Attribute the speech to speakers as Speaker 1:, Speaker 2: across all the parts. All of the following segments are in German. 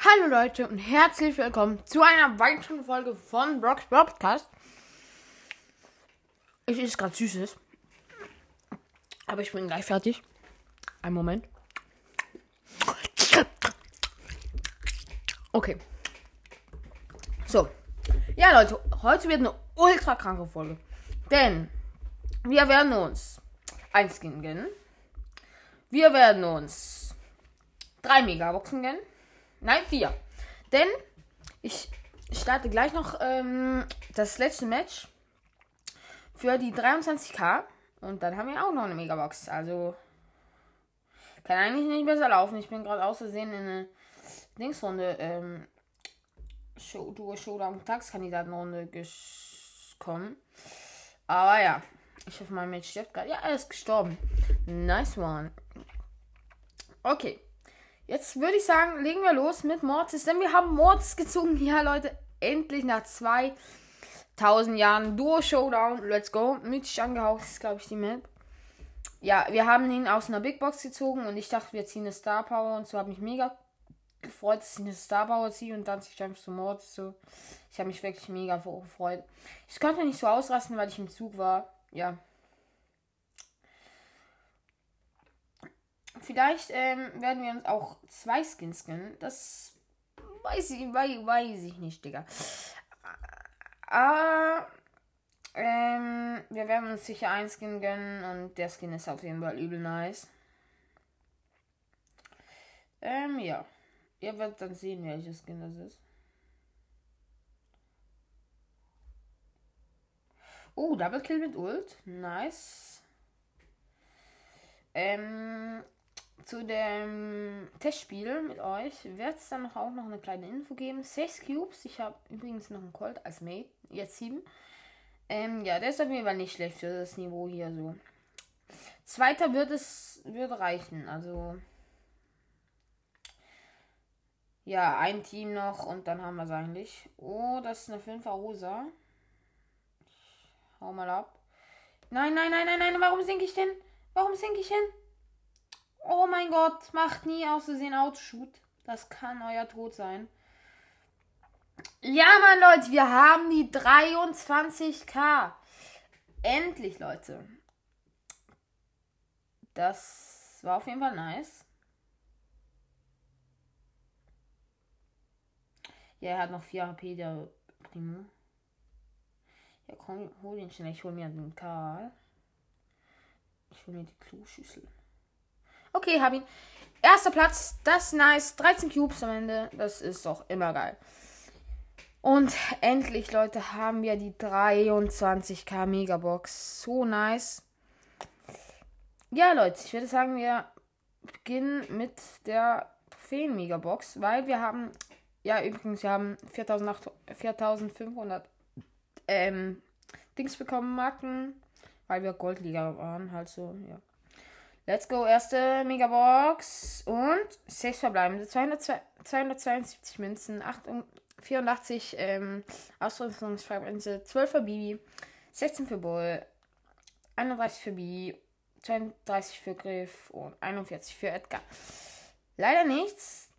Speaker 1: Hallo Leute und herzlich willkommen zu einer weiteren Folge von Brock's Podcast. Ich esse gerade Süßes. Aber ich bin gleich fertig. Ein Moment. Okay. So. Ja, Leute, heute wird eine ultra kranke Folge. Denn wir werden uns ein Skin gönnen. Wir werden uns drei Megaboxen gönnen. Nein, vier. Denn ich starte gleich noch ähm, das letzte Match für die 23k. Und dann haben wir auch noch eine Megabox. Also kann eigentlich nicht besser laufen. Ich bin gerade aus in eine Dingsrunde, ähm, Show, Duo Showdown Tagskandidatenrunde gekommen. Aber ja, ich hoffe, mein Match stirbt gerade. Ja, er ist gestorben. Nice one. Okay. Jetzt würde ich sagen, legen wir los mit Mortis, denn wir haben Mortis gezogen. Ja, Leute, endlich nach 2000 Jahren Duo Showdown. Let's go. Mythisch angehaucht ist, glaube ich, die Map. Ja, wir haben ihn aus einer Big Box gezogen und ich dachte, wir ziehen eine Star Power und so habe mich mega gefreut, dass ich eine Star Power ziehe und dann sich einfach zu Mortis so. Ich habe mich wirklich mega gefreut. Ich konnte nicht so ausrasten, weil ich im Zug war. Ja, Vielleicht ähm, werden wir uns auch zwei Skins gönnen. Das weiß ich, weiß, weiß ich nicht, Digga. Aber ähm, wir werden uns sicher ein Skin gönnen und der Skin ist auf jeden Fall übel nice. Ähm, ja. Ihr werdet dann sehen, welches Skin das ist. Oh, Double Kill mit Ult. Nice. Ähm, zu dem Testspiel mit euch wird es dann auch noch eine kleine Info geben. 6 Cubes. Ich habe übrigens noch einen Colt als Mate. Jetzt 7. Ähm, ja, der ist auf jeden Fall nicht schlecht für das Niveau hier so. Zweiter wird es wird reichen. Also. Ja, ein Team noch und dann haben wir es eigentlich. Oh, das ist eine 5er Rosa. hau mal ab. Nein, nein, nein, nein, nein. Warum sinke ich denn? Warum sinke ich hin? Oh mein Gott, macht nie aus Versehen Autoshoot. Das kann euer Tod sein. Ja, Mann, Leute, wir haben die 23k. Endlich, Leute. Das war auf jeden Fall nice. Ja, er hat noch 4 HP, der Primo. Ja, komm, hol ihn schnell. Ich hol mir den Karl. Ich hol mir die Kloschüssel. Okay, hab ihn. Erster Platz, das ist nice. 13 Cubes am Ende. Das ist doch immer geil. Und endlich, Leute, haben wir die 23k Megabox. So nice. Ja, Leute, ich würde sagen, wir beginnen mit der Trophäen-Megabox, weil wir haben, ja, übrigens, wir haben 4500 ähm, Dings bekommen, Marken, weil wir Goldliga waren, halt so, ja. Let's go, erste Megabox. Und 6 verbleibende. 200, 272 Münzen, 84 ähm, Ausrüstungsfragmente, 12 für Bibi, 16 für Bull, 31 für B, 32 für Griff und 41 für Edgar. Leider nichts.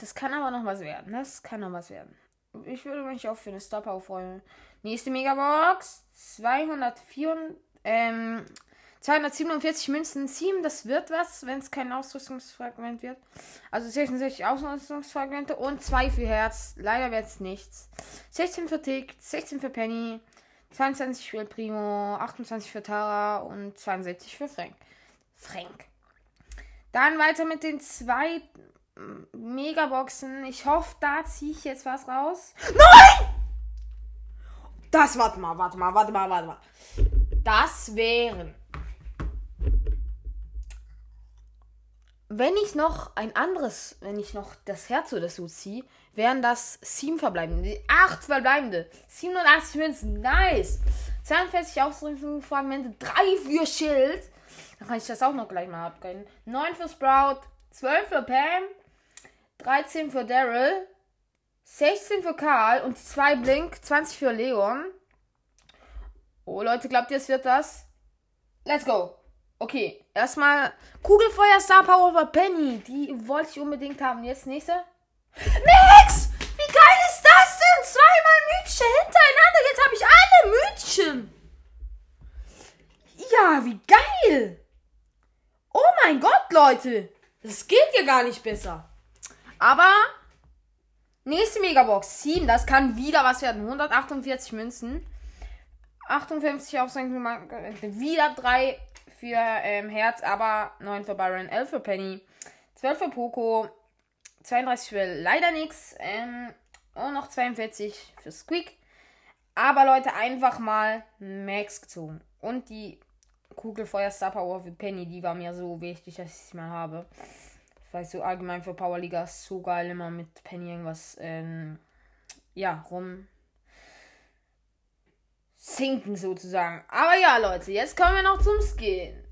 Speaker 1: Das kann aber noch was werden. Das kann noch was werden. Ich würde mich auch für eine Stopper freuen. Nächste Megabox. 204. Ähm, 247 Münzen, 7, das wird was, wenn es kein Ausrüstungsfragment wird. Also 66 Ausrüstungsfragmente und 2 für Herz. Leider wird es nichts. 16 für Tick, 16 für Penny, 22 für Primo, 28 für Tara und 62 für Frank. Frank. Dann weiter mit den zwei Megaboxen. Ich hoffe, da ziehe ich jetzt was raus. Nein! Das, warte mal, warte mal, warte mal, warte mal. Das wären wenn ich noch ein anderes, wenn ich noch das Herz oder so ziehe, wären das sieben verbleibende. Acht verbleibende. 87 Münzen. Nice. 42 Ausrüstungsfragmente. 3 für Schild. Dann kann ich das auch noch gleich mal abgehen. 9 für Sprout. 12 für Pam. 13 für Daryl. 16 für Karl. Und 2 Blink. 20 für Leon. Oh, Leute, glaubt ihr, es wird das? Let's go. Okay, erstmal Kugelfeuer Star Power over Penny. Die wollte ich unbedingt haben. Jetzt nächste. Max! Wie geil ist das denn? Zweimal Mütchen hintereinander. Jetzt habe ich alle Mütchen. Ja, wie geil. Oh mein Gott, Leute. Das geht ja gar nicht besser. Aber nächste Megabox 7. Das kann wieder was werden. 148 Münzen. 58 auf sein Wieder drei für ähm, Herz, aber 9 für Byron, 11 für Penny, 12 für Poco, 32 für leider nichts ähm, und noch 42 für Squeak. Aber Leute, einfach mal Max gezogen. Und die Kugelfeuer Star Power für Penny, die war mir so wichtig, dass ich sie mal habe. Ich weiß so allgemein für Powerliga ist so geil, immer mit Penny irgendwas ähm, ja, rum sinken sozusagen. Aber ja, Leute, jetzt kommen wir noch zum Skin.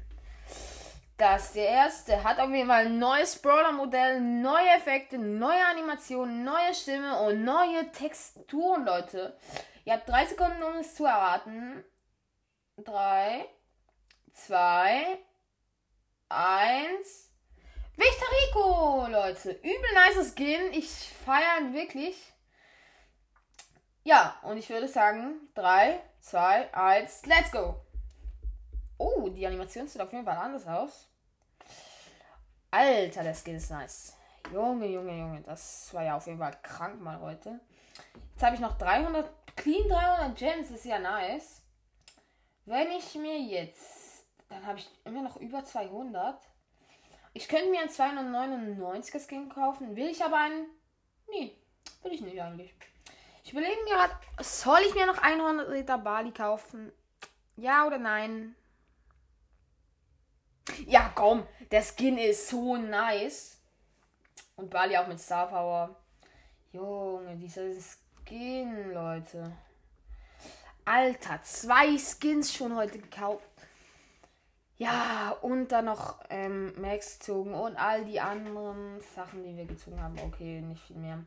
Speaker 1: Das der erste hat auf jeden Fall ein neues Brawler-Modell, neue Effekte, neue Animationen, neue Stimme und neue Texturen, Leute. Ihr habt drei Sekunden, um es zu erraten. Drei, zwei, eins. Rico, Leute. Übel nice Skin. Ich feiere ihn wirklich. Ja, und ich würde sagen, 3, 2, 1, let's go. Oh, die Animation sieht auf jeden Fall anders aus. Alter, der Skin ist nice. Junge, Junge, Junge. Das war ja auf jeden Fall krank mal heute. Jetzt habe ich noch 300, clean 300 Gems. Das ist ja nice. Wenn ich mir jetzt, dann habe ich immer noch über 200. Ich könnte mir einen 299er Skin kaufen. Will ich aber einen? Nee, will ich nicht eigentlich. Ich überlege gerade, soll ich mir noch 100 Liter Bali kaufen? Ja oder nein? Ja, komm, der Skin ist so nice. Und Bali auch mit Star Power. Junge, dieser Skin, Leute. Alter, zwei Skins schon heute gekauft. Ja, und dann noch ähm, Max gezogen und all die anderen Sachen, die wir gezogen haben. Okay, nicht viel mehr.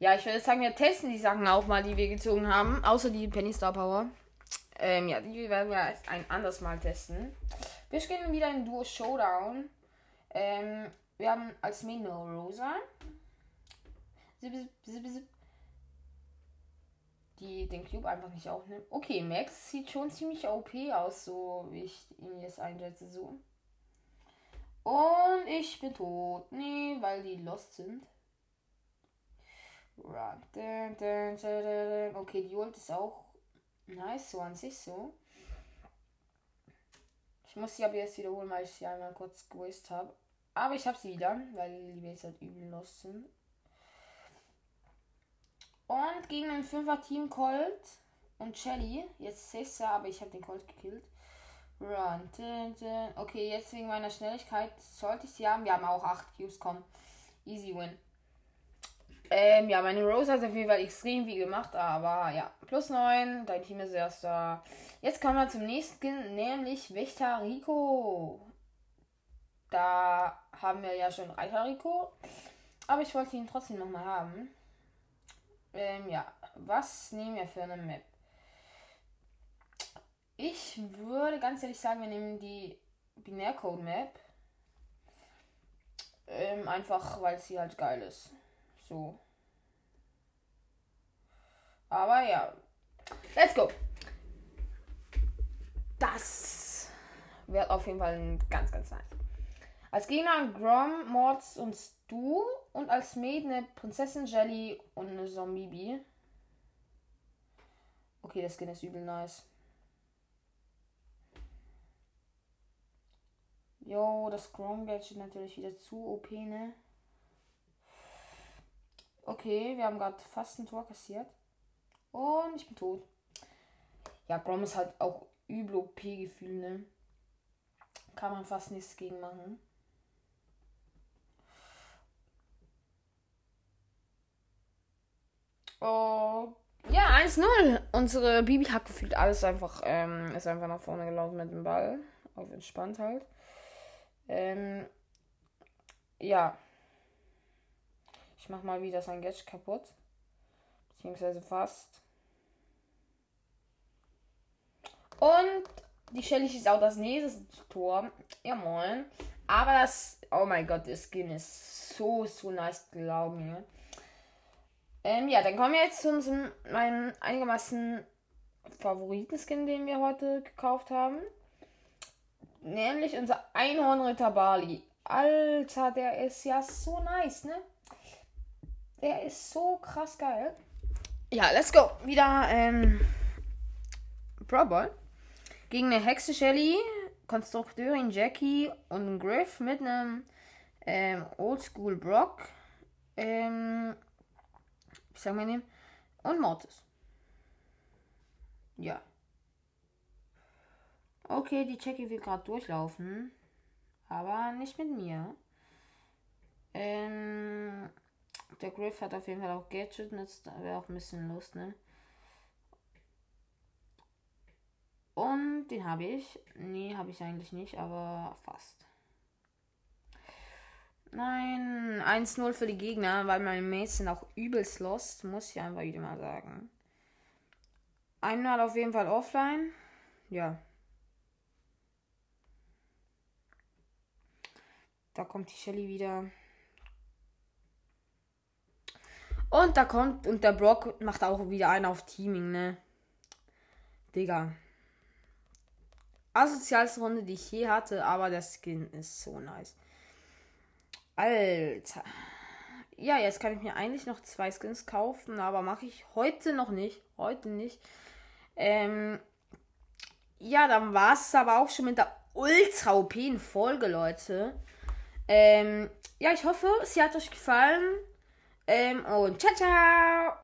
Speaker 1: Ja, ich würde sagen, wir testen die Sachen auch mal, die wir gezogen haben. Außer die Penny Star Power. Ähm, ja, die werden wir jetzt ein anderes Mal testen. Wir spielen wieder in Duo Showdown. Ähm, wir haben als Main No Rosa. Die den Cube einfach nicht aufnimmt. Okay, Max sieht schon ziemlich OP aus, so wie ich ihn jetzt einsetze. So. Und ich bin tot. Nee, weil die lost sind. Okay, die Ult ist auch nice, so an sich so. Ich muss sie aber jetzt wiederholen, weil ich sie einmal kurz gewusst habe. Aber ich habe sie wieder, weil die jetzt halt übel los sind. Und gegen ein 5er Team Colt und Shelly. Jetzt Cesar, aber ich habe den Colt gekillt. Run. Okay, jetzt wegen meiner Schnelligkeit sollte ich sie haben. Wir haben auch 8 Cubes, komm. Easy win. Ähm, ja, meine Rose hat auf jeden Fall extrem viel gemacht, aber ja, plus 9, dein Team ist erster. Jetzt kommen wir zum nächsten, nämlich Wächter Rico. Da haben wir ja schon Reiter Rico, aber ich wollte ihn trotzdem nochmal haben. Ähm, ja, was nehmen wir für eine Map? Ich würde ganz ehrlich sagen, wir nehmen die Binärcode Map. Ähm, einfach weil sie halt geil ist. So. Aber ja. Let's go. Das wird auf jeden Fall ganz, ganz nice. Als Gegner Grom, Mords und Stu und als Maid eine Prinzessin Jelly und eine Zombie. Okay, das Skin ist übel nice. Jo, das Grom Gadget natürlich wieder zu OP, ne? Okay, wir haben gerade fast ein Tor kassiert. Und ich bin tot. Ja, Grom ist halt auch übel OP-Gefühl, ne? Kann man fast nichts gegen machen. Oh. Ja, 1-0. Unsere Bibi hat gefühlt alles einfach, ähm, ist einfach nach vorne gelaufen mit dem Ball. Auf entspannt halt. Ähm, ja. Ich mach mal wieder sein Gadget kaputt. Beziehungsweise fast. Und die Shelly schießt auch das nächste Tor. Ja, moin. Aber das, oh mein Gott, der Skin ist so, so nice, glauben mir. Ähm, ja, dann kommen wir jetzt zu unserem, meinem einigermaßen Favoriten-Skin, den wir heute gekauft haben. Nämlich unser Einhornritter Bali. Alter, der ist ja so nice, ne? Der ist so krass geil. Ja, let's go. Wieder, ähm, Brawl Ball. Gegen eine Hexe Shelly, Konstrukteurin Jackie und Griff mit einem ähm, Oldschool Brock. Ähm, ich sag mal nehmen. Und Mortis. Ja. Okay, die Jackie will gerade durchlaufen. Aber nicht mit mir. Ähm, der Griff hat auf jeden Fall auch Gadget. Das wäre auch ein bisschen Lust, ne? Und den habe ich. Nee, habe ich eigentlich nicht, aber fast. Nein, 1-0 für die Gegner, weil meine Mates sind auch übelst lost, muss ich einfach wieder mal sagen. Einmal auf jeden Fall offline. Ja. Da kommt die Shelly wieder. Und da kommt, und der Brock macht auch wieder einen auf Teaming, ne? Digga. Asozialste Runde, die ich je hatte, aber der Skin ist so nice. Alter. Ja, jetzt kann ich mir eigentlich noch zwei Skins kaufen, aber mache ich heute noch nicht. Heute nicht. Ähm, ja, dann war es aber auch schon mit der ultra op Folge, Leute. Ähm, ja, ich hoffe, sie hat euch gefallen. Ähm, und ciao, ciao!